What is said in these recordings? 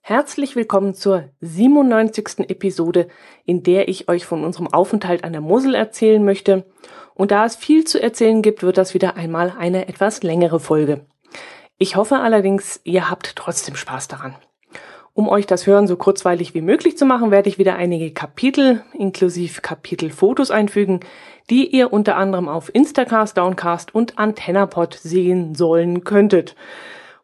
Herzlich willkommen zur 97. Episode, in der ich euch von unserem Aufenthalt an der Mosel erzählen möchte. Und da es viel zu erzählen gibt, wird das wieder einmal eine etwas längere Folge. Ich hoffe allerdings, ihr habt trotzdem Spaß daran. Um euch das Hören so kurzweilig wie möglich zu machen, werde ich wieder einige Kapitel inklusive Kapitelfotos einfügen, die ihr unter anderem auf Instacast, Downcast und AntennaPod sehen sollen könntet.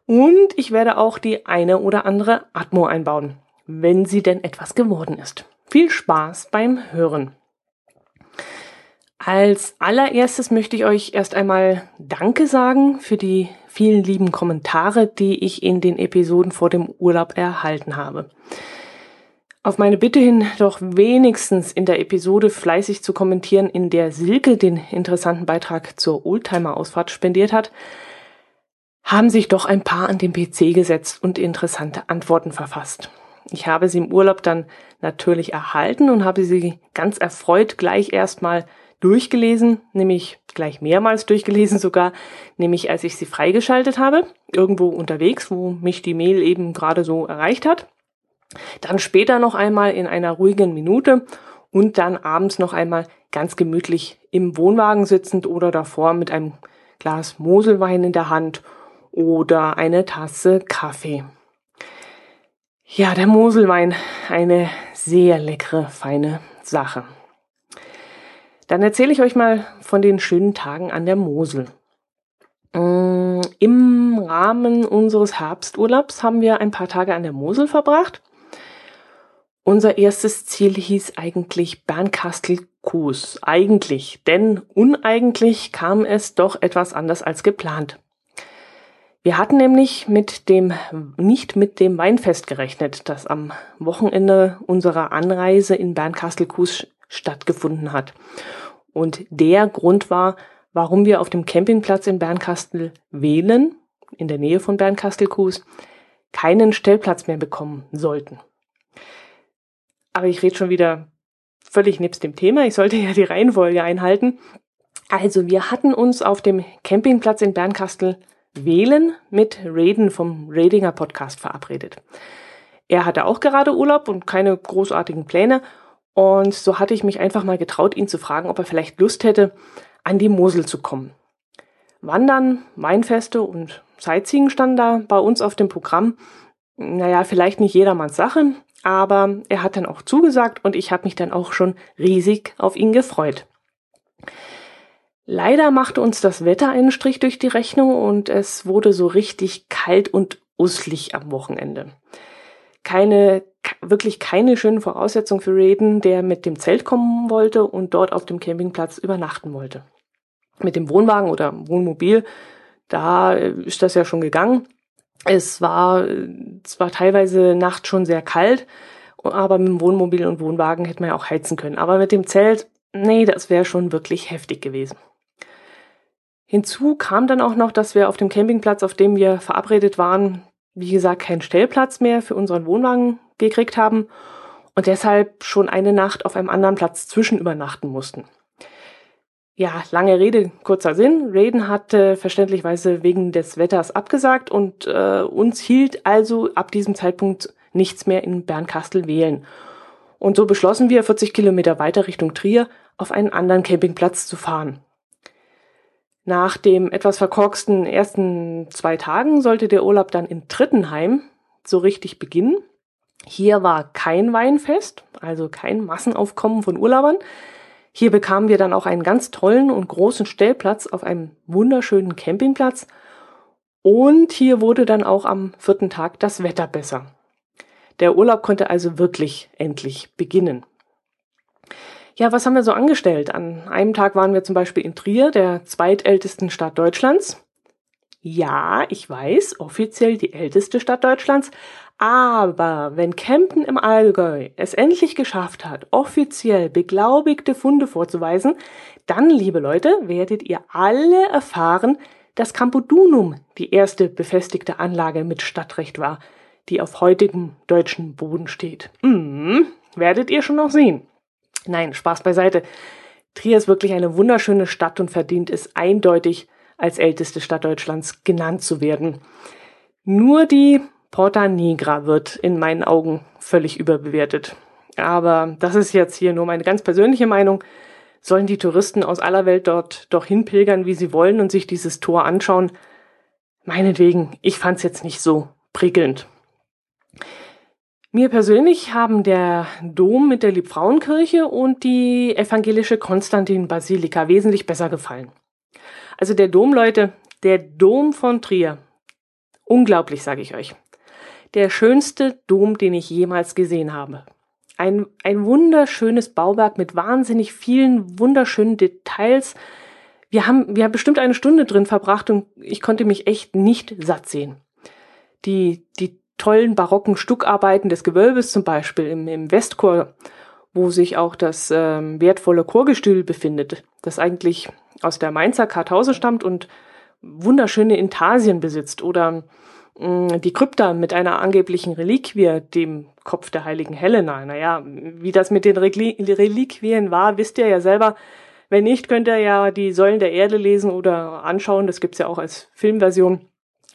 Und ich werde auch die eine oder andere Atmo einbauen, wenn sie denn etwas geworden ist. Viel Spaß beim Hören. Als allererstes möchte ich euch erst einmal Danke sagen für die vielen lieben Kommentare, die ich in den Episoden vor dem Urlaub erhalten habe. Auf meine Bitte hin, doch wenigstens in der Episode fleißig zu kommentieren, in der Silke den interessanten Beitrag zur Oldtimer-Ausfahrt spendiert hat, haben sich doch ein paar an den PC gesetzt und interessante Antworten verfasst. Ich habe sie im Urlaub dann natürlich erhalten und habe sie ganz erfreut gleich erstmal durchgelesen, nämlich gleich mehrmals durchgelesen sogar, nämlich als ich sie freigeschaltet habe, irgendwo unterwegs, wo mich die Mail eben gerade so erreicht hat. Dann später noch einmal in einer ruhigen Minute und dann abends noch einmal ganz gemütlich im Wohnwagen sitzend oder davor mit einem Glas Moselwein in der Hand oder eine Tasse Kaffee. Ja, der Moselwein, eine sehr leckere, feine Sache. Dann erzähle ich euch mal von den schönen Tagen an der Mosel. Mm, Im Rahmen unseres Herbsturlaubs haben wir ein paar Tage an der Mosel verbracht. Unser erstes Ziel hieß eigentlich Bernkastel-Kues. Eigentlich, denn uneigentlich kam es doch etwas anders als geplant. Wir hatten nämlich mit dem, nicht mit dem Weinfest gerechnet, das am Wochenende unserer Anreise in Bernkastel-Kues stattgefunden hat. Und der Grund war, warum wir auf dem Campingplatz in Bernkastel wählen, in der Nähe von Bernkastel-Kues, keinen Stellplatz mehr bekommen sollten. Aber ich rede schon wieder völlig nebst dem Thema. Ich sollte ja die Reihenfolge einhalten. Also, wir hatten uns auf dem Campingplatz in Bernkastel wählen mit Raiden vom Radinger Podcast verabredet. Er hatte auch gerade Urlaub und keine großartigen Pläne und so hatte ich mich einfach mal getraut, ihn zu fragen, ob er vielleicht Lust hätte, an die Mosel zu kommen. Wandern, Weinfeste und Sightseeing standen da bei uns auf dem Programm. Naja, vielleicht nicht jedermanns Sache, aber er hat dann auch zugesagt und ich habe mich dann auch schon riesig auf ihn gefreut. Leider machte uns das Wetter einen Strich durch die Rechnung und es wurde so richtig kalt und uslig am Wochenende. Keine wirklich keine schönen Voraussetzungen für Raiden, der mit dem Zelt kommen wollte und dort auf dem Campingplatz übernachten wollte. Mit dem Wohnwagen oder Wohnmobil, da ist das ja schon gegangen. Es war zwar teilweise nachts schon sehr kalt, aber mit dem Wohnmobil und Wohnwagen hätte man ja auch heizen können. Aber mit dem Zelt, nee, das wäre schon wirklich heftig gewesen. Hinzu kam dann auch noch, dass wir auf dem Campingplatz, auf dem wir verabredet waren, wie gesagt, keinen Stellplatz mehr für unseren Wohnwagen gekriegt haben und deshalb schon eine Nacht auf einem anderen Platz zwischen übernachten mussten. Ja, lange Rede, kurzer Sinn. Raiden hatte verständlicherweise wegen des Wetters abgesagt und äh, uns hielt also ab diesem Zeitpunkt nichts mehr in Bernkastel wählen. Und so beschlossen wir, 40 Kilometer weiter Richtung Trier auf einen anderen Campingplatz zu fahren. Nach dem etwas verkorksten ersten zwei Tagen sollte der Urlaub dann in Trittenheim so richtig beginnen. Hier war kein Weinfest, also kein Massenaufkommen von Urlaubern. Hier bekamen wir dann auch einen ganz tollen und großen Stellplatz auf einem wunderschönen Campingplatz. Und hier wurde dann auch am vierten Tag das Wetter besser. Der Urlaub konnte also wirklich endlich beginnen. Ja, was haben wir so angestellt? An einem Tag waren wir zum Beispiel in Trier, der zweitältesten Stadt Deutschlands. Ja, ich weiß, offiziell die älteste Stadt Deutschlands, aber wenn Kempten im Allgäu es endlich geschafft hat, offiziell beglaubigte Funde vorzuweisen, dann, liebe Leute, werdet ihr alle erfahren, dass Campodunum die erste befestigte Anlage mit Stadtrecht war, die auf heutigem deutschen Boden steht. Hm, werdet ihr schon noch sehen. Nein, Spaß beiseite. Trier ist wirklich eine wunderschöne Stadt und verdient es eindeutig, als älteste Stadt Deutschlands genannt zu werden. Nur die Porta Negra wird in meinen Augen völlig überbewertet. Aber das ist jetzt hier nur meine ganz persönliche Meinung. Sollen die Touristen aus aller Welt dort doch hinpilgern, wie sie wollen und sich dieses Tor anschauen? Meinetwegen, ich fand's jetzt nicht so prickelnd. Mir persönlich haben der Dom mit der Liebfrauenkirche und die evangelische Konstantin-Basilika wesentlich besser gefallen. Also der Dom, Leute, der Dom von Trier. Unglaublich, sage ich euch. Der schönste Dom, den ich jemals gesehen habe. Ein, ein wunderschönes Bauwerk mit wahnsinnig vielen wunderschönen Details. Wir haben, wir haben bestimmt eine Stunde drin verbracht und ich konnte mich echt nicht satt sehen. Die, die tollen barocken Stuckarbeiten des Gewölbes zum Beispiel im, im Westchor, wo sich auch das ähm, wertvolle Chorgestühl befindet, das eigentlich aus der Mainzer Kartause stammt und wunderschöne Intarsien besitzt oder die Krypta mit einer angeblichen Reliquie, dem Kopf der heiligen Helena. Naja, wie das mit den Reliquien war, wisst ihr ja selber. Wenn nicht, könnt ihr ja die Säulen der Erde lesen oder anschauen. Das gibt's ja auch als Filmversion.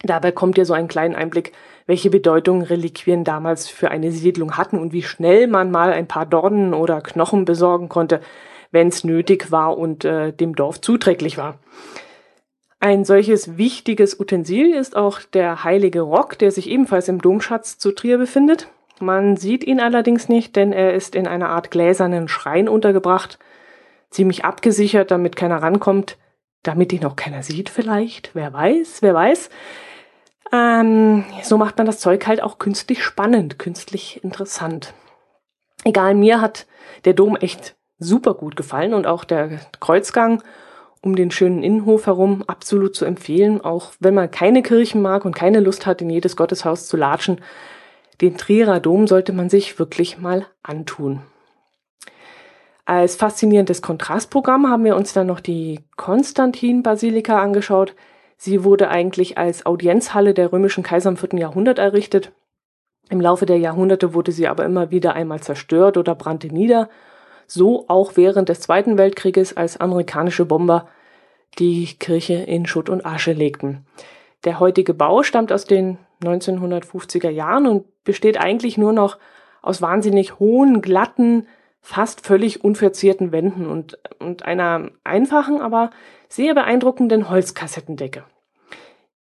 Dabei kommt ihr so einen kleinen Einblick welche Bedeutung Reliquien damals für eine Siedlung hatten und wie schnell man mal ein paar Dornen oder Knochen besorgen konnte, wenn es nötig war und äh, dem Dorf zuträglich war. Ein solches wichtiges Utensil ist auch der heilige Rock, der sich ebenfalls im Domschatz zu Trier befindet. Man sieht ihn allerdings nicht, denn er ist in einer Art gläsernen Schrein untergebracht, ziemlich abgesichert, damit keiner rankommt, damit ihn auch keiner sieht vielleicht, wer weiß, wer weiß. Ähm, so macht man das Zeug halt auch künstlich spannend, künstlich interessant. Egal, mir hat der Dom echt super gut gefallen und auch der Kreuzgang um den schönen Innenhof herum absolut zu empfehlen, auch wenn man keine Kirchen mag und keine Lust hat, in jedes Gotteshaus zu latschen. Den Trierer Dom sollte man sich wirklich mal antun. Als faszinierendes Kontrastprogramm haben wir uns dann noch die Konstantin-Basilika angeschaut, Sie wurde eigentlich als Audienzhalle der römischen Kaiser im vierten Jahrhundert errichtet. Im Laufe der Jahrhunderte wurde sie aber immer wieder einmal zerstört oder brannte nieder. So auch während des Zweiten Weltkrieges, als amerikanische Bomber die Kirche in Schutt und Asche legten. Der heutige Bau stammt aus den 1950er Jahren und besteht eigentlich nur noch aus wahnsinnig hohen, glatten, fast völlig unverzierten Wänden und, und einer einfachen, aber sehr beeindruckenden Holzkassettendecke.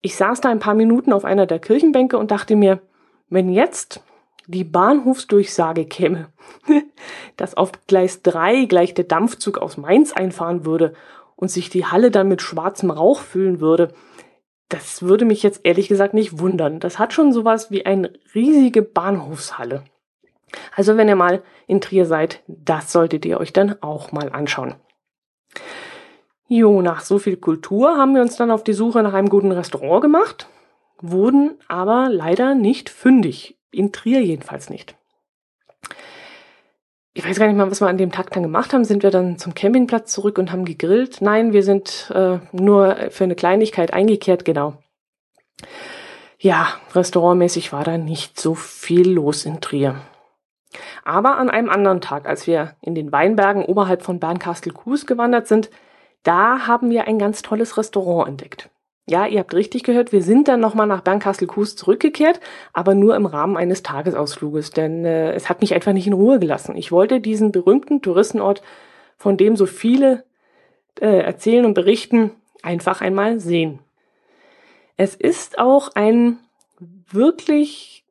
Ich saß da ein paar Minuten auf einer der Kirchenbänke und dachte mir, wenn jetzt die Bahnhofsdurchsage käme, dass auf Gleis 3 gleich der Dampfzug aus Mainz einfahren würde und sich die Halle dann mit schwarzem Rauch füllen würde, das würde mich jetzt ehrlich gesagt nicht wundern. Das hat schon sowas wie eine riesige Bahnhofshalle. Also wenn ihr mal in Trier seid, das solltet ihr euch dann auch mal anschauen. Jo, nach so viel Kultur haben wir uns dann auf die Suche nach einem guten Restaurant gemacht, wurden aber leider nicht fündig. In Trier jedenfalls nicht. Ich weiß gar nicht mal, was wir an dem Tag dann gemacht haben. Sind wir dann zum Campingplatz zurück und haben gegrillt? Nein, wir sind äh, nur für eine Kleinigkeit eingekehrt, genau. Ja, restaurantmäßig war da nicht so viel los in Trier. Aber an einem anderen Tag, als wir in den Weinbergen oberhalb von Bernkastel-Kues gewandert sind, da haben wir ein ganz tolles Restaurant entdeckt. Ja, ihr habt richtig gehört, wir sind dann nochmal nach Bernkastel-Kues zurückgekehrt, aber nur im Rahmen eines Tagesausfluges, denn äh, es hat mich einfach nicht in Ruhe gelassen. Ich wollte diesen berühmten Touristenort, von dem so viele äh, erzählen und berichten, einfach einmal sehen. Es ist auch ein wirklich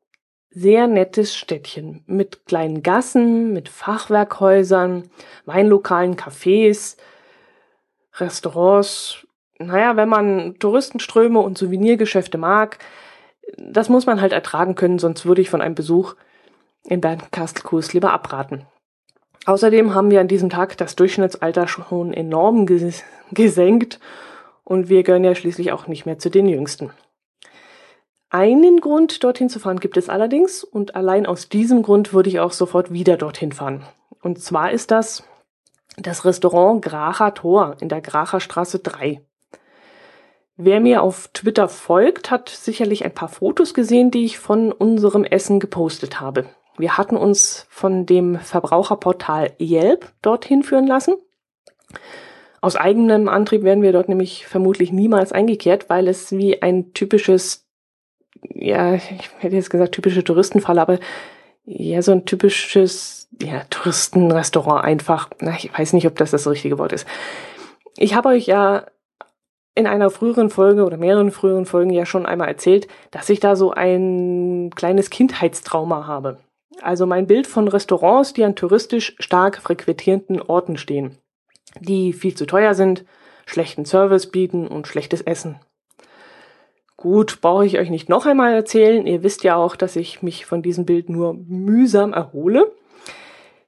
sehr nettes Städtchen mit kleinen Gassen, mit Fachwerkhäusern, Weinlokalen, Cafés, Restaurants. Naja, wenn man Touristenströme und Souvenirgeschäfte mag, das muss man halt ertragen können, sonst würde ich von einem Besuch in Bernkastelkues lieber abraten. Außerdem haben wir an diesem Tag das Durchschnittsalter schon enorm ges gesenkt und wir gehören ja schließlich auch nicht mehr zu den Jüngsten. Einen Grund, dorthin zu fahren, gibt es allerdings und allein aus diesem Grund würde ich auch sofort wieder dorthin fahren. Und zwar ist das das Restaurant Gracher Tor in der Gracher Straße 3. Wer mir auf Twitter folgt, hat sicherlich ein paar Fotos gesehen, die ich von unserem Essen gepostet habe. Wir hatten uns von dem Verbraucherportal Yelp dorthin führen lassen. Aus eigenem Antrieb werden wir dort nämlich vermutlich niemals eingekehrt, weil es wie ein typisches, ja, ich hätte jetzt gesagt typische Touristenfall, aber ja, so ein typisches, ja, Touristenrestaurant einfach. Na, ich weiß nicht, ob das das richtige Wort ist. Ich habe euch ja in einer früheren Folge oder mehreren früheren Folgen ja schon einmal erzählt, dass ich da so ein kleines Kindheitstrauma habe. Also mein Bild von Restaurants, die an touristisch stark frequentierten Orten stehen, die viel zu teuer sind, schlechten Service bieten und schlechtes Essen. Gut, brauche ich euch nicht noch einmal erzählen. Ihr wisst ja auch, dass ich mich von diesem Bild nur mühsam erhole.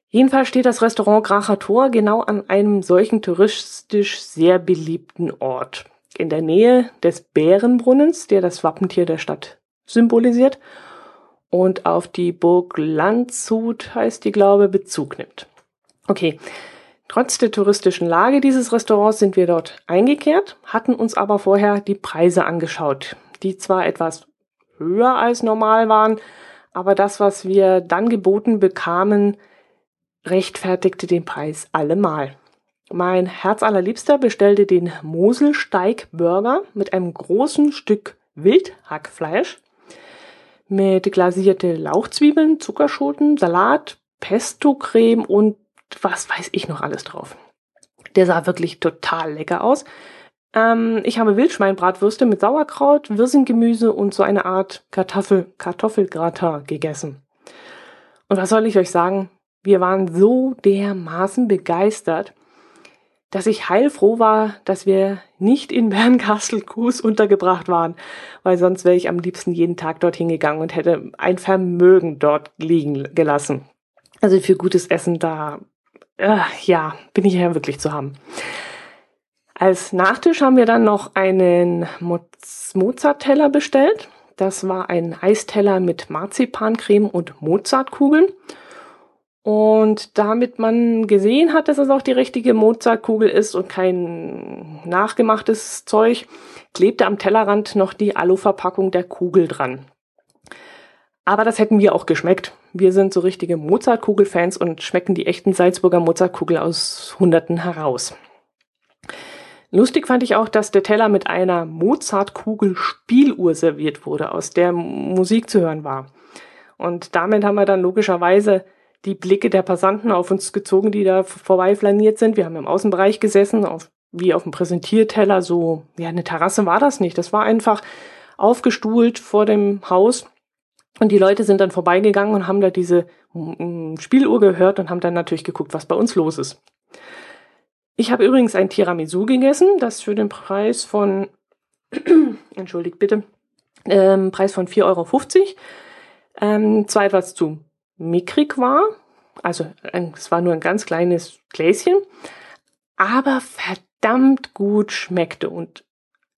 Jedenfalls steht das Restaurant Gracher Tor genau an einem solchen touristisch sehr beliebten Ort. In der Nähe des Bärenbrunnens, der das Wappentier der Stadt symbolisiert und auf die Burg Landshut, heißt die glaube, Bezug nimmt. Okay, trotz der touristischen Lage dieses Restaurants sind wir dort eingekehrt, hatten uns aber vorher die Preise angeschaut, die zwar etwas höher als normal waren, aber das, was wir dann geboten bekamen, rechtfertigte den Preis allemal. Mein Herzallerliebster bestellte den Moselsteig-Burger mit einem großen Stück Wildhackfleisch, mit glasierte Lauchzwiebeln, Zuckerschoten, Salat, Pesto-Creme und was weiß ich noch alles drauf. Der sah wirklich total lecker aus. Ähm, ich habe Wildschweinbratwürste mit Sauerkraut, Wirsinggemüse und so eine Art Kartoffel, Kartoffelgratin gegessen. Und was soll ich euch sagen? Wir waren so dermaßen begeistert, dass ich heilfroh war, dass wir nicht in Bernkastel-Kues untergebracht waren, weil sonst wäre ich am liebsten jeden Tag dorthin gegangen und hätte ein Vermögen dort liegen gelassen. Also für gutes Essen da, äh, ja, bin ich ja wirklich zu haben. Als Nachtisch haben wir dann noch einen Mozart-Teller bestellt. Das war ein Eisteller mit Marzipancreme und Mozartkugeln. Und damit man gesehen hat, dass es auch die richtige Mozartkugel ist und kein nachgemachtes Zeug, klebte am Tellerrand noch die Aluverpackung der Kugel dran. Aber das hätten wir auch geschmeckt. Wir sind so richtige Mozartkugel-Fans und schmecken die echten Salzburger Mozartkugel aus Hunderten heraus. Lustig fand ich auch, dass der Teller mit einer Mozartkugel-Spieluhr serviert wurde, aus der Musik zu hören war. Und damit haben wir dann logischerweise die Blicke der Passanten auf uns gezogen, die da vorbeiflaniert sind. Wir haben im Außenbereich gesessen, auf, wie auf dem Präsentierteller, so, ja, eine Terrasse war das nicht. Das war einfach aufgestuhlt vor dem Haus. Und die Leute sind dann vorbeigegangen und haben da diese mm, Spieluhr gehört und haben dann natürlich geguckt, was bei uns los ist. Ich habe übrigens ein Tiramisu gegessen, das für den Preis von, entschuldigt bitte, ähm, Preis von 4,50 Euro, ähm, zwar etwas zu mickrig war. Also es war nur ein ganz kleines Gläschen, aber verdammt gut schmeckte und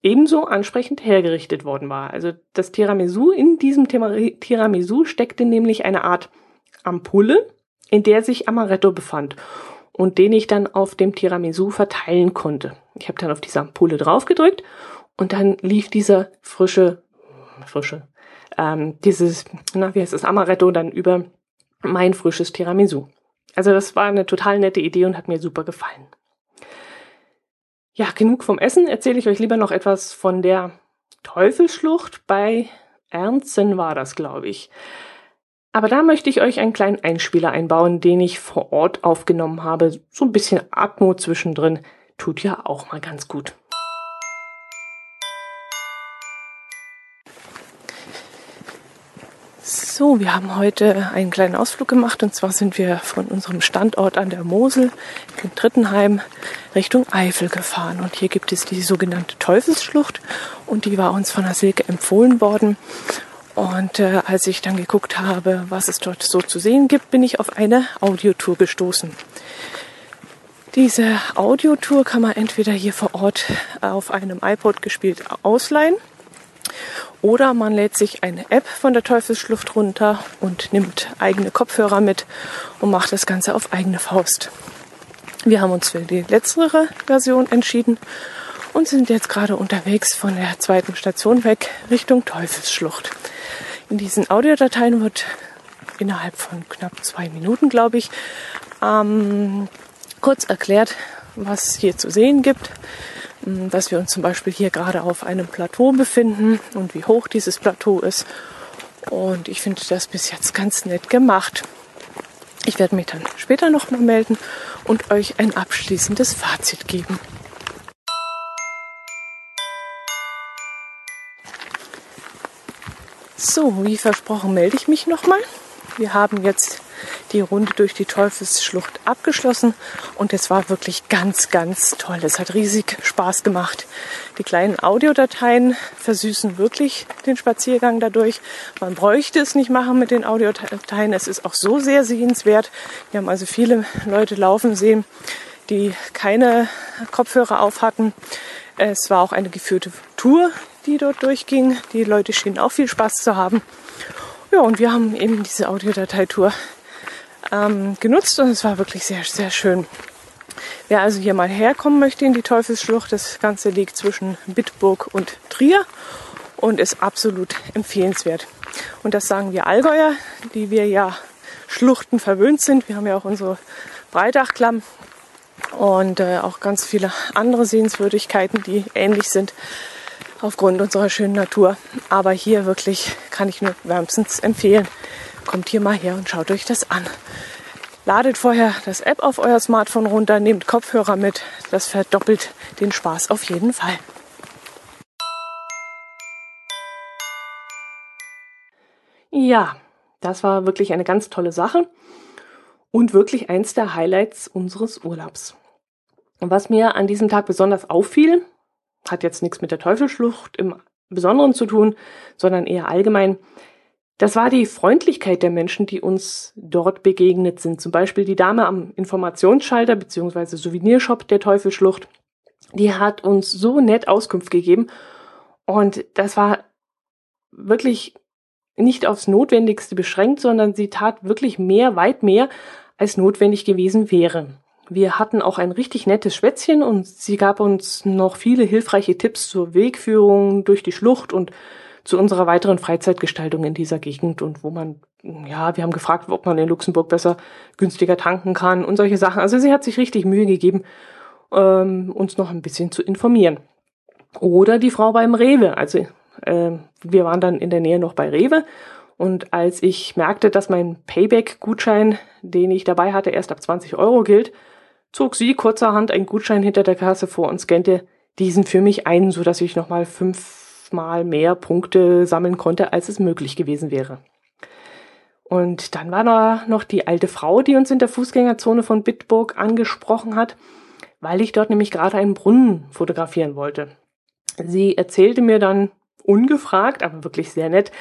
ebenso ansprechend hergerichtet worden war. Also das Tiramisu, in diesem Tiramisu steckte nämlich eine Art Ampulle, in der sich Amaretto befand und den ich dann auf dem Tiramisu verteilen konnte. Ich habe dann auf diese Ampulle draufgedrückt und dann lief dieser frische, frische, ähm, dieses, na, wie heißt das, Amaretto dann über mein frisches Tiramisu. Also das war eine total nette Idee und hat mir super gefallen. Ja, genug vom Essen. Erzähle ich euch lieber noch etwas von der Teufelsschlucht. Bei Ernsten war das, glaube ich. Aber da möchte ich euch einen kleinen Einspieler einbauen, den ich vor Ort aufgenommen habe. So ein bisschen Atmo zwischendrin tut ja auch mal ganz gut. So, wir haben heute einen kleinen Ausflug gemacht. Und zwar sind wir von unserem Standort an der Mosel in Trittenheim Richtung Eifel gefahren. Und hier gibt es die sogenannte Teufelsschlucht. Und die war uns von der Silke empfohlen worden. Und äh, als ich dann geguckt habe, was es dort so zu sehen gibt, bin ich auf eine Audiotour gestoßen. Diese Audiotour kann man entweder hier vor Ort auf einem iPod gespielt ausleihen oder man lädt sich eine App von der Teufelsschlucht runter und nimmt eigene Kopfhörer mit und macht das Ganze auf eigene Faust. Wir haben uns für die letztere Version entschieden und sind jetzt gerade unterwegs von der zweiten Station weg Richtung Teufelsschlucht. In diesen Audiodateien wird innerhalb von knapp zwei Minuten, glaube ich, ähm, kurz erklärt, was hier zu sehen gibt. Dass wir uns zum Beispiel hier gerade auf einem Plateau befinden und wie hoch dieses Plateau ist. Und ich finde das bis jetzt ganz nett gemacht. Ich werde mich dann später nochmal melden und euch ein abschließendes Fazit geben. So, wie versprochen melde ich mich nochmal. Wir haben jetzt die Runde durch die Teufelsschlucht abgeschlossen und es war wirklich ganz, ganz toll. Es hat riesig Spaß gemacht. Die kleinen Audiodateien versüßen wirklich den Spaziergang dadurch. Man bräuchte es nicht machen mit den Audiodateien. Es ist auch so sehr sehenswert. Wir haben also viele Leute laufen sehen, die keine Kopfhörer auf hatten. Es war auch eine geführte Tour, die dort durchging. Die Leute schienen auch viel Spaß zu haben. Ja, und wir haben eben diese Audiodateitour ähm, genutzt und es war wirklich sehr, sehr schön. Wer also hier mal herkommen möchte in die Teufelsschlucht, das Ganze liegt zwischen Bitburg und Trier und ist absolut empfehlenswert. Und das sagen wir Allgäuer, die wir ja Schluchten verwöhnt sind. Wir haben ja auch unsere Breitachklamm und äh, auch ganz viele andere Sehenswürdigkeiten, die ähnlich sind aufgrund unserer schönen Natur. Aber hier wirklich kann ich nur wärmstens empfehlen. Kommt hier mal her und schaut euch das an. Ladet vorher das App auf euer Smartphone runter, nehmt Kopfhörer mit. Das verdoppelt den Spaß auf jeden Fall. Ja, das war wirklich eine ganz tolle Sache und wirklich eins der Highlights unseres Urlaubs. Und was mir an diesem Tag besonders auffiel, hat jetzt nichts mit der Teufelsschlucht im Besonderen zu tun, sondern eher allgemein, das war die Freundlichkeit der Menschen, die uns dort begegnet sind. Zum Beispiel die Dame am Informationsschalter bzw. Souvenirshop der Teufelsschlucht. Die hat uns so nett Auskunft gegeben. Und das war wirklich nicht aufs Notwendigste beschränkt, sondern sie tat wirklich mehr, weit mehr, als notwendig gewesen wäre. Wir hatten auch ein richtig nettes Schwätzchen und sie gab uns noch viele hilfreiche Tipps zur Wegführung durch die Schlucht und zu unserer weiteren Freizeitgestaltung in dieser Gegend und wo man, ja, wir haben gefragt, ob man in Luxemburg besser günstiger tanken kann und solche Sachen. Also sie hat sich richtig Mühe gegeben, ähm, uns noch ein bisschen zu informieren. Oder die Frau beim Rewe. Also äh, wir waren dann in der Nähe noch bei Rewe und als ich merkte, dass mein Payback-Gutschein, den ich dabei hatte, erst ab 20 Euro gilt, zog sie kurzerhand einen Gutschein hinter der Kasse vor und scannte diesen für mich ein, so dass ich nochmal fünf mal mehr Punkte sammeln konnte, als es möglich gewesen wäre. Und dann war da noch die alte Frau, die uns in der Fußgängerzone von Bitburg angesprochen hat, weil ich dort nämlich gerade einen Brunnen fotografieren wollte. Sie erzählte mir dann ungefragt, aber wirklich sehr nett,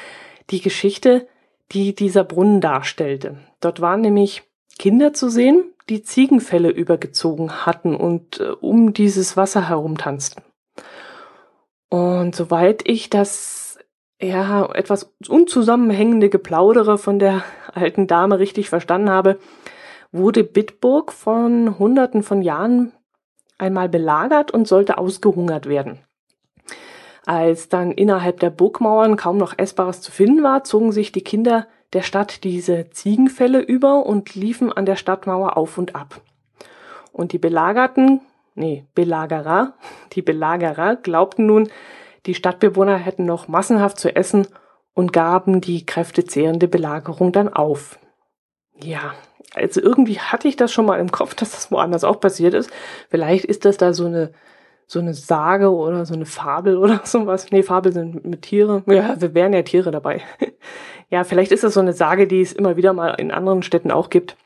die Geschichte, die dieser Brunnen darstellte. Dort waren nämlich Kinder zu sehen, die Ziegenfälle übergezogen hatten und äh, um dieses Wasser herumtanzten. Und soweit ich das ja etwas unzusammenhängende Geplaudere von der alten Dame richtig verstanden habe, wurde Bitburg von Hunderten von Jahren einmal belagert und sollte ausgehungert werden. Als dann innerhalb der Burgmauern kaum noch Essbares zu finden war, zogen sich die Kinder der Stadt diese Ziegenfälle über und liefen an der Stadtmauer auf und ab. Und die Belagerten nee, Belagerer, die Belagerer glaubten nun, die Stadtbewohner hätten noch massenhaft zu essen und gaben die kräftezehrende Belagerung dann auf. Ja, also irgendwie hatte ich das schon mal im Kopf, dass das woanders auch passiert ist. Vielleicht ist das da so eine so eine Sage oder so eine Fabel oder sowas. Nee, Fabel sind mit Tiere. Ja, wir wären ja Tiere dabei. ja, vielleicht ist das so eine Sage, die es immer wieder mal in anderen Städten auch gibt.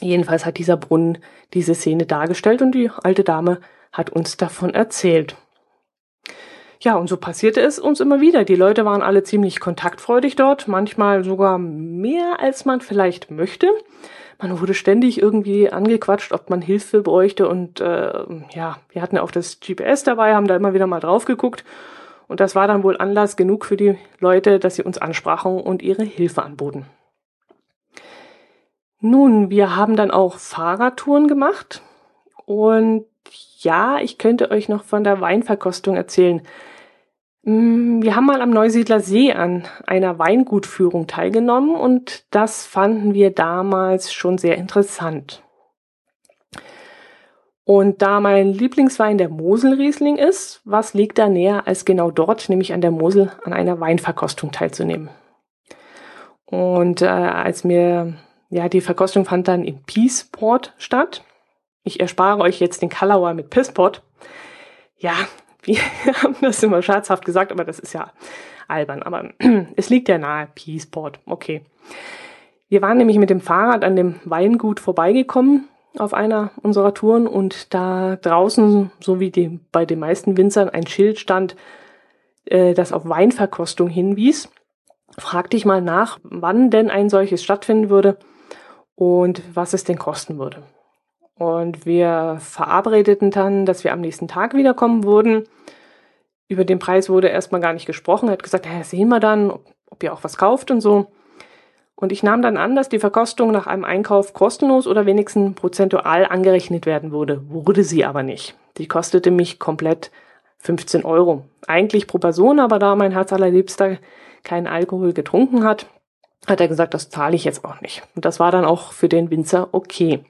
Jedenfalls hat dieser Brunnen diese Szene dargestellt und die alte Dame hat uns davon erzählt. Ja, und so passierte es uns immer wieder. Die Leute waren alle ziemlich kontaktfreudig dort, manchmal sogar mehr, als man vielleicht möchte. Man wurde ständig irgendwie angequatscht, ob man Hilfe bräuchte und äh, ja, wir hatten ja auch das GPS dabei, haben da immer wieder mal drauf geguckt und das war dann wohl Anlass genug für die Leute, dass sie uns ansprachen und ihre Hilfe anboten. Nun, wir haben dann auch Fahrradtouren gemacht und ja, ich könnte euch noch von der Weinverkostung erzählen. Mm, wir haben mal am Neusiedler See an einer Weingutführung teilgenommen und das fanden wir damals schon sehr interessant. Und da mein Lieblingswein der Moselriesling ist, was liegt da näher, als genau dort, nämlich an der Mosel, an einer Weinverkostung teilzunehmen? Und äh, als mir, ja, die Verkostung fand dann in Peaceport statt. Ich erspare euch jetzt den Kalauer mit Pissport. Ja, wir haben das immer scherzhaft gesagt, aber das ist ja albern. Aber es liegt ja nahe, Peaceport. Okay. Wir waren nämlich mit dem Fahrrad an dem Weingut vorbeigekommen auf einer unserer Touren und da draußen, so wie die, bei den meisten Winzern, ein Schild stand, äh, das auf Weinverkostung hinwies. Fragte ich mal nach, wann denn ein solches stattfinden würde und was es denn kosten würde. Und wir verabredeten dann, dass wir am nächsten Tag wiederkommen würden. Über den Preis wurde erstmal gar nicht gesprochen. Er hat gesagt, ja, sehen wir dann, ob, ihr auch was kauft und so. Und ich nahm dann an, dass die Verkostung nach einem Einkauf kostenlos oder wenigstens prozentual angerechnet werden würde. Wurde sie aber nicht. Die kostete mich komplett 15 Euro. Eigentlich pro Person, aber da mein Herz allerliebster keinen Alkohol getrunken hat, hat er gesagt, das zahle ich jetzt auch nicht. Und das war dann auch für den Winzer okay.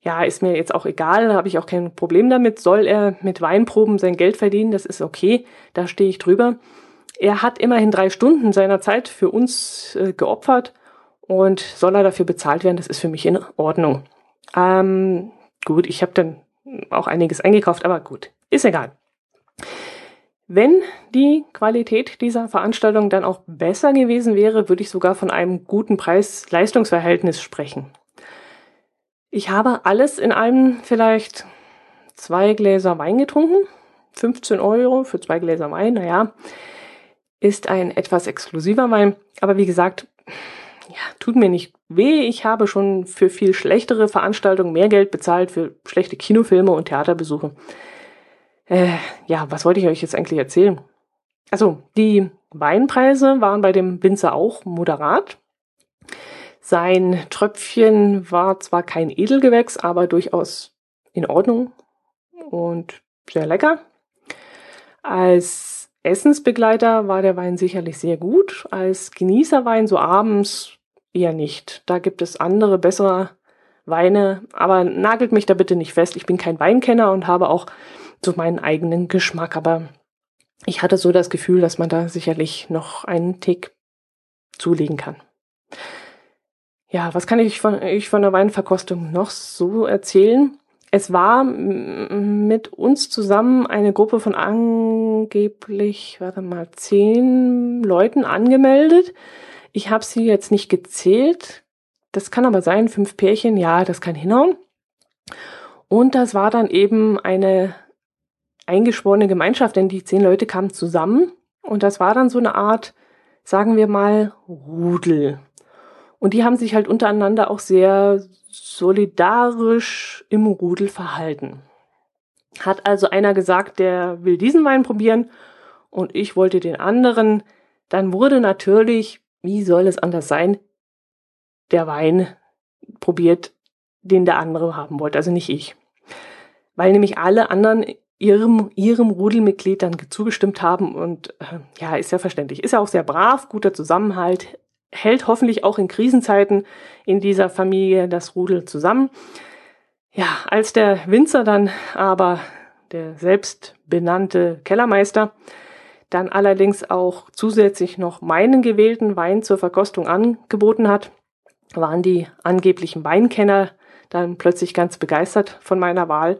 Ja, ist mir jetzt auch egal, habe ich auch kein Problem damit. Soll er mit Weinproben sein Geld verdienen, das ist okay, da stehe ich drüber er hat immerhin drei Stunden seiner Zeit für uns äh, geopfert und soll er dafür bezahlt werden, das ist für mich in Ordnung. Ähm, gut, ich habe dann auch einiges eingekauft, aber gut, ist egal. Wenn die Qualität dieser Veranstaltung dann auch besser gewesen wäre, würde ich sogar von einem guten Preis-Leistungsverhältnis sprechen. Ich habe alles in einem vielleicht zwei Gläser Wein getrunken. 15 Euro für zwei Gläser Wein, naja ist ein etwas exklusiver Wein. Aber wie gesagt, ja, tut mir nicht weh. Ich habe schon für viel schlechtere Veranstaltungen mehr Geld bezahlt, für schlechte Kinofilme und Theaterbesuche. Äh, ja, was wollte ich euch jetzt eigentlich erzählen? Also, die Weinpreise waren bei dem Winzer auch moderat. Sein Tröpfchen war zwar kein Edelgewächs, aber durchaus in Ordnung und sehr lecker. Als Essensbegleiter war der Wein sicherlich sehr gut. Als Genießerwein so abends eher nicht. Da gibt es andere, bessere Weine, aber nagelt mich da bitte nicht fest. Ich bin kein Weinkenner und habe auch so meinen eigenen Geschmack, aber ich hatte so das Gefühl, dass man da sicherlich noch einen Tick zulegen kann. Ja, was kann ich von, ich von der Weinverkostung noch so erzählen? es war mit uns zusammen eine Gruppe von angeblich, warte mal, zehn Leuten angemeldet. Ich habe sie jetzt nicht gezählt. Das kann aber sein, fünf Pärchen, ja, das kann hinhauen. Und das war dann eben eine eingeschworene Gemeinschaft, denn die zehn Leute kamen zusammen und das war dann so eine Art, sagen wir mal, Rudel. Und die haben sich halt untereinander auch sehr solidarisch im Rudel verhalten. Hat also einer gesagt, der will diesen Wein probieren und ich wollte den anderen, dann wurde natürlich, wie soll es anders sein, der Wein probiert, den der andere haben wollte, also nicht ich. Weil nämlich alle anderen ihrem, ihrem Rudelmitglied dann zugestimmt haben und äh, ja, ist ja verständlich. Ist ja auch sehr brav, guter Zusammenhalt, hält hoffentlich auch in Krisenzeiten in dieser Familie das Rudel zusammen. Ja, als der Winzer dann aber, der selbstbenannte Kellermeister, dann allerdings auch zusätzlich noch meinen gewählten Wein zur Verkostung angeboten hat, waren die angeblichen Weinkenner dann plötzlich ganz begeistert von meiner Wahl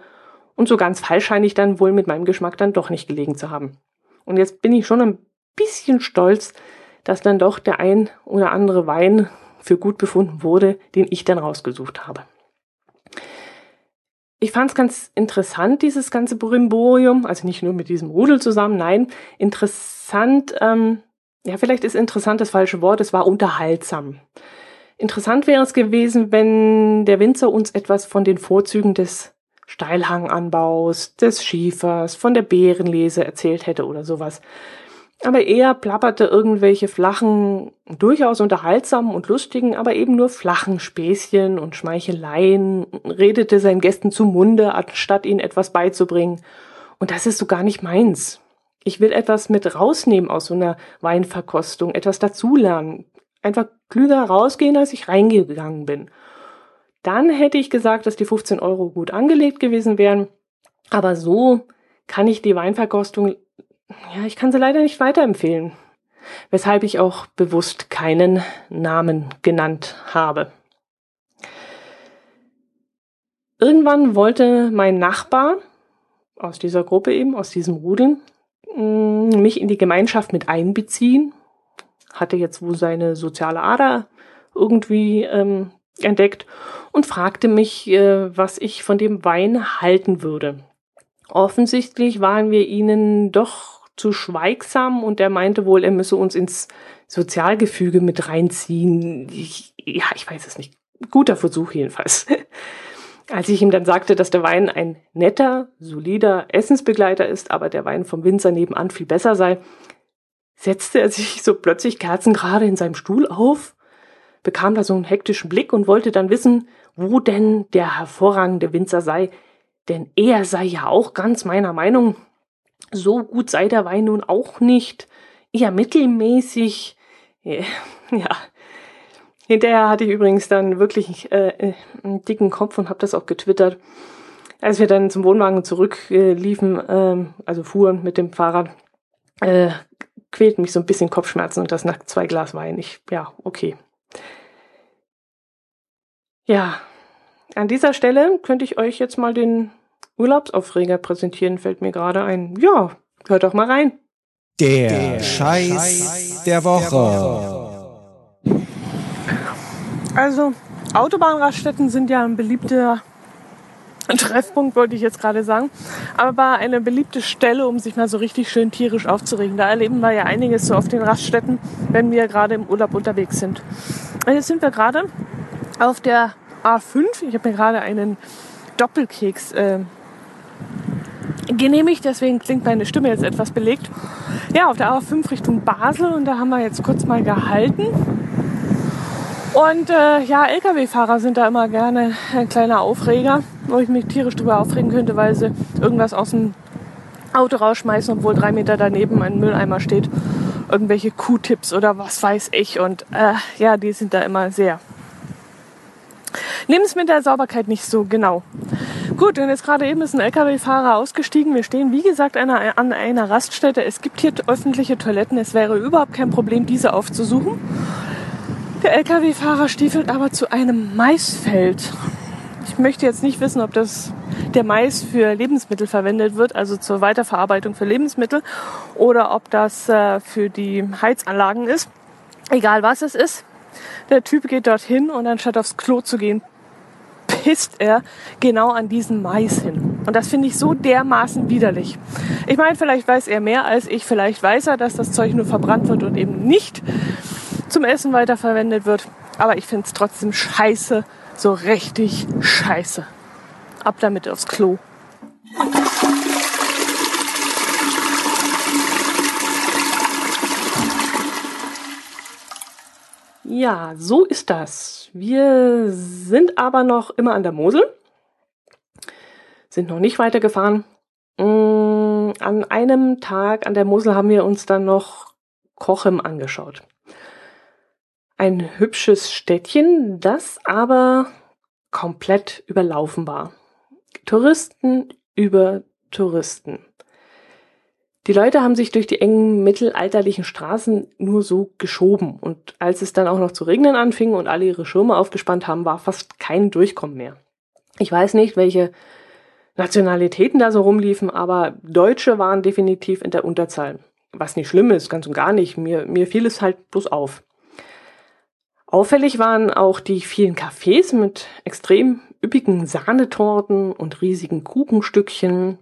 und so ganz falsch scheine ich dann wohl mit meinem Geschmack dann doch nicht gelegen zu haben. Und jetzt bin ich schon ein bisschen stolz, dass dann doch der ein oder andere Wein für gut befunden wurde, den ich dann rausgesucht habe. Ich fand es ganz interessant, dieses ganze Brimborium, also nicht nur mit diesem Rudel zusammen, nein, interessant, ähm, ja, vielleicht ist interessant das falsche Wort, es war unterhaltsam. Interessant wäre es gewesen, wenn der Winzer uns etwas von den Vorzügen des Steilhanganbaus, des Schiefers, von der Beerenlese erzählt hätte oder sowas aber er plapperte irgendwelche flachen, durchaus unterhaltsamen und lustigen, aber eben nur flachen Späßchen und Schmeicheleien, redete seinen Gästen zum Munde, anstatt ihnen etwas beizubringen. Und das ist so gar nicht meins. Ich will etwas mit rausnehmen aus so einer Weinverkostung, etwas dazulernen, einfach klüger rausgehen, als ich reingegangen bin. Dann hätte ich gesagt, dass die 15 Euro gut angelegt gewesen wären. Aber so kann ich die Weinverkostung, ja, ich kann sie leider nicht weiterempfehlen. Weshalb ich auch bewusst keinen Namen genannt habe. Irgendwann wollte mein Nachbar aus dieser Gruppe eben, aus diesem Rudeln, mm, mich in die Gemeinschaft mit einbeziehen. Hatte jetzt wohl seine soziale Ader irgendwie ähm, entdeckt und fragte mich, äh, was ich von dem Wein halten würde. Offensichtlich waren wir ihnen doch zu schweigsam und er meinte wohl, er müsse uns ins Sozialgefüge mit reinziehen. Ich, ja, ich weiß es nicht. Guter Versuch jedenfalls. Als ich ihm dann sagte, dass der Wein ein netter, solider Essensbegleiter ist, aber der Wein vom Winzer nebenan viel besser sei, setzte er sich so plötzlich kerzengerade in seinem Stuhl auf, bekam da so einen hektischen Blick und wollte dann wissen, wo denn der hervorragende Winzer sei, denn er sei ja auch ganz meiner Meinung. So gut sei der Wein nun auch nicht, eher mittelmäßig. Ja, Hinterher hatte ich übrigens dann wirklich äh, einen dicken Kopf und habe das auch getwittert. Als wir dann zum Wohnwagen zurückliefen, äh, äh, also fuhren mit dem Fahrrad, äh, quälten mich so ein bisschen Kopfschmerzen und das nach zwei Glas Wein. Ich, ja, okay. Ja, an dieser Stelle könnte ich euch jetzt mal den Urlaubsaufreger präsentieren, fällt mir gerade ein. Ja, hört doch mal rein. Der, der Scheiß, Scheiß der Woche. Der Woche. Also Autobahnraststätten sind ja ein beliebter Treffpunkt, wollte ich jetzt gerade sagen, aber eine beliebte Stelle, um sich mal so richtig schön tierisch aufzuregen. Da erleben wir ja einiges so auf den Raststätten, wenn wir gerade im Urlaub unterwegs sind. Und jetzt sind wir gerade auf der A5. Ich habe mir gerade einen Doppelkeks äh, genehmigt, deswegen klingt meine Stimme jetzt etwas belegt. Ja, auf der A5 Richtung Basel und da haben wir jetzt kurz mal gehalten und äh, ja, Lkw-Fahrer sind da immer gerne ein kleiner Aufreger, wo ich mich tierisch drüber aufregen könnte, weil sie irgendwas aus dem Auto rausschmeißen, obwohl drei Meter daneben ein Mülleimer steht. Irgendwelche Q-Tips oder was weiß ich. Und äh, ja, die sind da immer sehr. Nehmen es mit der Sauberkeit nicht so genau. Gut, und jetzt gerade eben ist ein Lkw-Fahrer ausgestiegen. Wir stehen, wie gesagt, an einer, an einer Raststätte. Es gibt hier öffentliche Toiletten. Es wäre überhaupt kein Problem, diese aufzusuchen. Der Lkw-Fahrer stiefelt aber zu einem Maisfeld. Ich möchte jetzt nicht wissen, ob das der Mais für Lebensmittel verwendet wird, also zur Weiterverarbeitung für Lebensmittel, oder ob das äh, für die Heizanlagen ist. Egal was es ist. Der Typ geht dorthin und anstatt aufs Klo zu gehen, pisst er genau an diesen Mais hin. Und das finde ich so dermaßen widerlich. Ich meine, vielleicht weiß er mehr als ich. Vielleicht weiß er, dass das Zeug nur verbrannt wird und eben nicht zum Essen weiterverwendet wird. Aber ich finde es trotzdem scheiße, so richtig scheiße. Ab damit aufs Klo. Ja, so ist das. Wir sind aber noch immer an der Mosel, sind noch nicht weitergefahren. Mm, an einem Tag an der Mosel haben wir uns dann noch Kochem angeschaut ein hübsches Städtchen, das aber komplett überlaufen war. Touristen über Touristen. Die Leute haben sich durch die engen mittelalterlichen Straßen nur so geschoben und als es dann auch noch zu regnen anfing und alle ihre Schirme aufgespannt haben, war fast kein Durchkommen mehr. Ich weiß nicht, welche Nationalitäten da so rumliefen, aber Deutsche waren definitiv in der Unterzahl. Was nicht schlimm ist, ganz und gar nicht. Mir, mir fiel es halt bloß auf. Auffällig waren auch die vielen Cafés mit extrem üppigen Sahnetorten und riesigen Kuchenstückchen.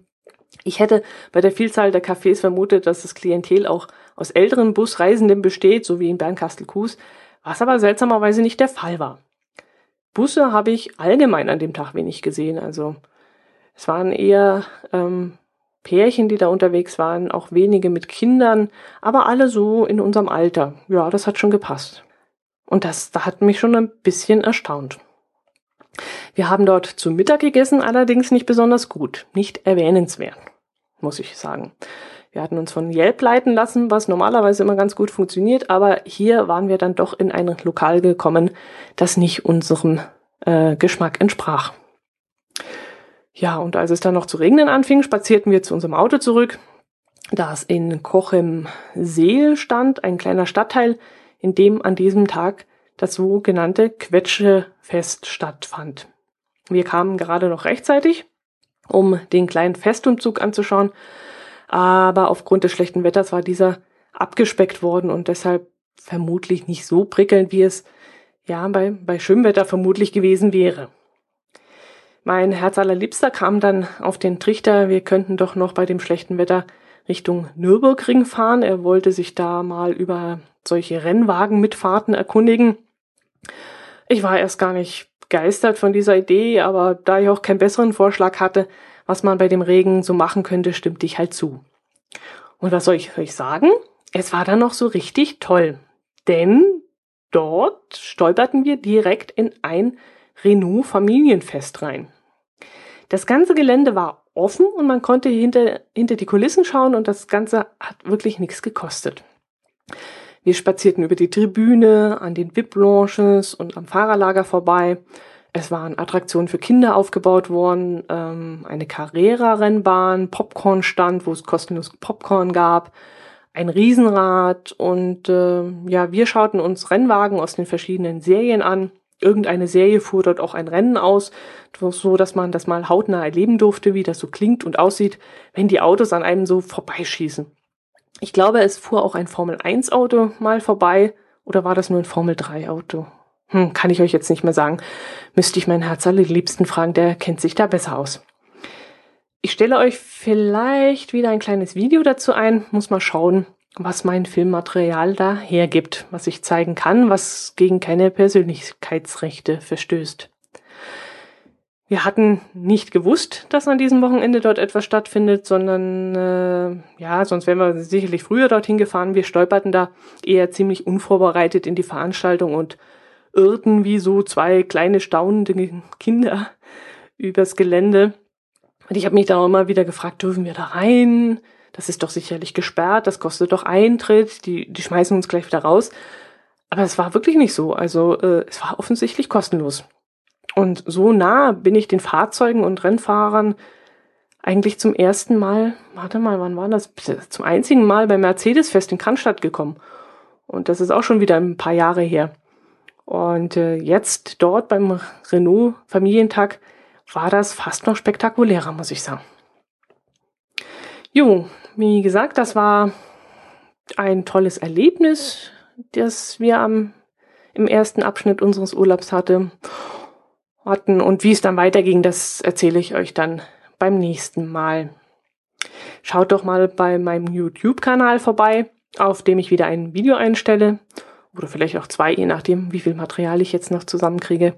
Ich hätte bei der Vielzahl der Cafés vermutet, dass das Klientel auch aus älteren Busreisenden besteht, so wie in Bernkastel-Kues, was aber seltsamerweise nicht der Fall war. Busse habe ich allgemein an dem Tag wenig gesehen. Also es waren eher ähm, Pärchen, die da unterwegs waren, auch wenige mit Kindern, aber alle so in unserem Alter. Ja, das hat schon gepasst. Und das, das hat mich schon ein bisschen erstaunt. Wir haben dort zu Mittag gegessen, allerdings nicht besonders gut, nicht erwähnenswert, muss ich sagen. Wir hatten uns von Yelp leiten lassen, was normalerweise immer ganz gut funktioniert, aber hier waren wir dann doch in ein Lokal gekommen, das nicht unserem äh, Geschmack entsprach. Ja, und als es dann noch zu regnen anfing, spazierten wir zu unserem Auto zurück, das in Kochem See stand, ein kleiner Stadtteil, in dem an diesem Tag das sogenannte Quetschefest stattfand. Wir kamen gerade noch rechtzeitig, um den kleinen Festumzug anzuschauen, aber aufgrund des schlechten Wetters war dieser abgespeckt worden und deshalb vermutlich nicht so prickelnd, wie es ja bei, bei Schwimmwetter vermutlich gewesen wäre. Mein Herz allerliebster kam dann auf den Trichter, wir könnten doch noch bei dem schlechten Wetter Richtung Nürburgring fahren. Er wollte sich da mal über solche Rennwagenmitfahrten erkundigen. Ich war erst gar nicht begeistert von dieser Idee, aber da ich auch keinen besseren Vorschlag hatte, was man bei dem Regen so machen könnte, stimmte ich halt zu. Und was soll ich euch sagen? Es war dann noch so richtig toll. Denn dort stolperten wir direkt in ein Renault Familienfest rein. Das ganze Gelände war offen und man konnte hinter, hinter die Kulissen schauen und das Ganze hat wirklich nichts gekostet. Wir spazierten über die Tribüne, an den VIP-Lounges und am Fahrerlager vorbei. Es waren Attraktionen für Kinder aufgebaut worden, ähm, eine Carrera-Rennbahn, Popcorn-Stand, wo es kostenlos Popcorn gab, ein Riesenrad und äh, ja, wir schauten uns Rennwagen aus den verschiedenen Serien an. Irgendeine Serie fuhr dort auch ein Rennen aus, so dass man das mal hautnah erleben durfte, wie das so klingt und aussieht, wenn die Autos an einem so vorbeischießen. Ich glaube, es fuhr auch ein Formel 1 Auto mal vorbei oder war das nur ein Formel 3 Auto? Hm, kann ich euch jetzt nicht mehr sagen. Müsste ich meinen Herz allerliebsten fragen, der kennt sich da besser aus. Ich stelle euch vielleicht wieder ein kleines Video dazu ein, muss mal schauen, was mein Filmmaterial da hergibt, was ich zeigen kann, was gegen keine Persönlichkeitsrechte verstößt. Wir hatten nicht gewusst, dass an diesem Wochenende dort etwas stattfindet, sondern äh, ja, sonst wären wir sicherlich früher dorthin gefahren. Wir stolperten da eher ziemlich unvorbereitet in die Veranstaltung und irrten wie so zwei kleine staunende Kinder übers Gelände. Und ich habe mich dann auch immer wieder gefragt, dürfen wir da rein? Das ist doch sicherlich gesperrt, das kostet doch Eintritt, die, die schmeißen uns gleich wieder raus. Aber es war wirklich nicht so. Also äh, es war offensichtlich kostenlos. Und so nah bin ich den Fahrzeugen und Rennfahrern eigentlich zum ersten Mal, warte mal, wann war das? Zum einzigen Mal beim Mercedes-Fest in Cannstatt gekommen. Und das ist auch schon wieder ein paar Jahre her. Und äh, jetzt dort beim Renault Familientag war das fast noch spektakulärer, muss ich sagen. Jo, wie gesagt, das war ein tolles Erlebnis, das wir am, im ersten Abschnitt unseres Urlaubs hatte, hatten. Und wie es dann weiterging, das erzähle ich euch dann beim nächsten Mal. Schaut doch mal bei meinem YouTube-Kanal vorbei, auf dem ich wieder ein Video einstelle oder vielleicht auch zwei, je nachdem, wie viel Material ich jetzt noch zusammenkriege.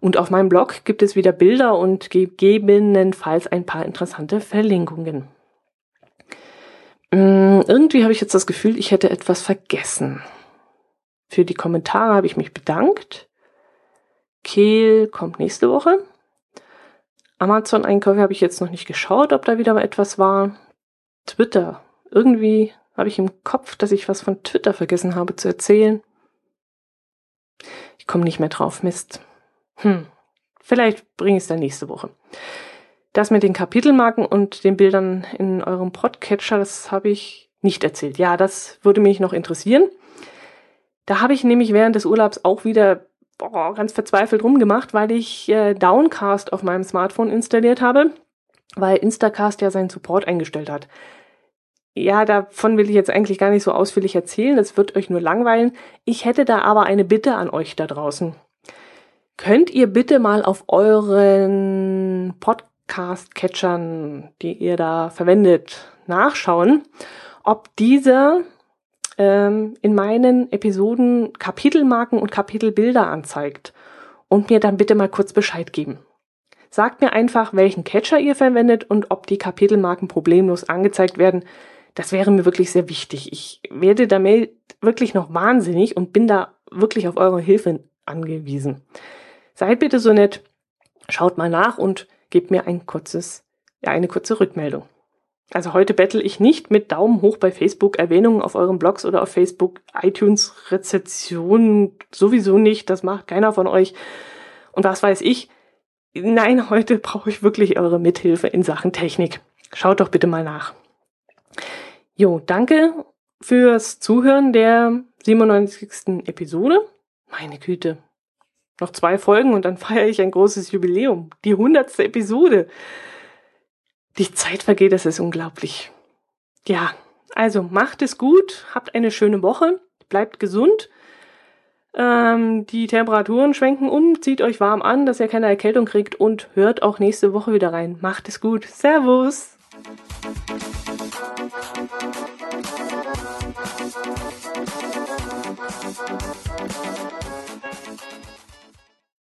Und auf meinem Blog gibt es wieder Bilder und gegebenenfalls ein paar interessante Verlinkungen. Mm, irgendwie habe ich jetzt das Gefühl, ich hätte etwas vergessen. Für die Kommentare habe ich mich bedankt. Kehl kommt nächste Woche. Amazon-Einkäufe habe ich jetzt noch nicht geschaut, ob da wieder etwas war. Twitter. Irgendwie habe ich im Kopf, dass ich was von Twitter vergessen habe zu erzählen. Ich komme nicht mehr drauf, Mist. Hm, vielleicht bringe ich es dann nächste Woche. Das mit den Kapitelmarken und den Bildern in eurem Podcatcher, das habe ich nicht erzählt. Ja, das würde mich noch interessieren. Da habe ich nämlich während des Urlaubs auch wieder boah, ganz verzweifelt rumgemacht, weil ich äh, Downcast auf meinem Smartphone installiert habe, weil Instacast ja seinen Support eingestellt hat. Ja, davon will ich jetzt eigentlich gar nicht so ausführlich erzählen, das wird euch nur langweilen. Ich hätte da aber eine Bitte an euch da draußen. Könnt ihr bitte mal auf euren Podcast-Catchern, die ihr da verwendet, nachschauen, ob dieser ähm, in meinen Episoden Kapitelmarken und Kapitelbilder anzeigt und mir dann bitte mal kurz Bescheid geben. Sagt mir einfach, welchen Catcher ihr verwendet und ob die Kapitelmarken problemlos angezeigt werden. Das wäre mir wirklich sehr wichtig. Ich werde damit wirklich noch wahnsinnig und bin da wirklich auf eure Hilfe angewiesen. Seid bitte so nett, schaut mal nach und gebt mir ein kurzes, ja, eine kurze Rückmeldung. Also heute bettel ich nicht mit Daumen hoch bei Facebook, Erwähnungen auf euren Blogs oder auf Facebook, iTunes, Rezessionen sowieso nicht, das macht keiner von euch. und was weiß ich. Nein, heute brauche ich wirklich eure Mithilfe in Sachen Technik. Schaut doch bitte mal nach. Jo, danke fürs Zuhören der 97. Episode. Meine Güte. Noch zwei Folgen und dann feiere ich ein großes Jubiläum. Die 100. Episode. Die Zeit vergeht, das ist unglaublich. Ja, also macht es gut, habt eine schöne Woche, bleibt gesund. Ähm, die Temperaturen schwenken um, zieht euch warm an, dass ihr keine Erkältung kriegt und hört auch nächste Woche wieder rein. Macht es gut. Servus!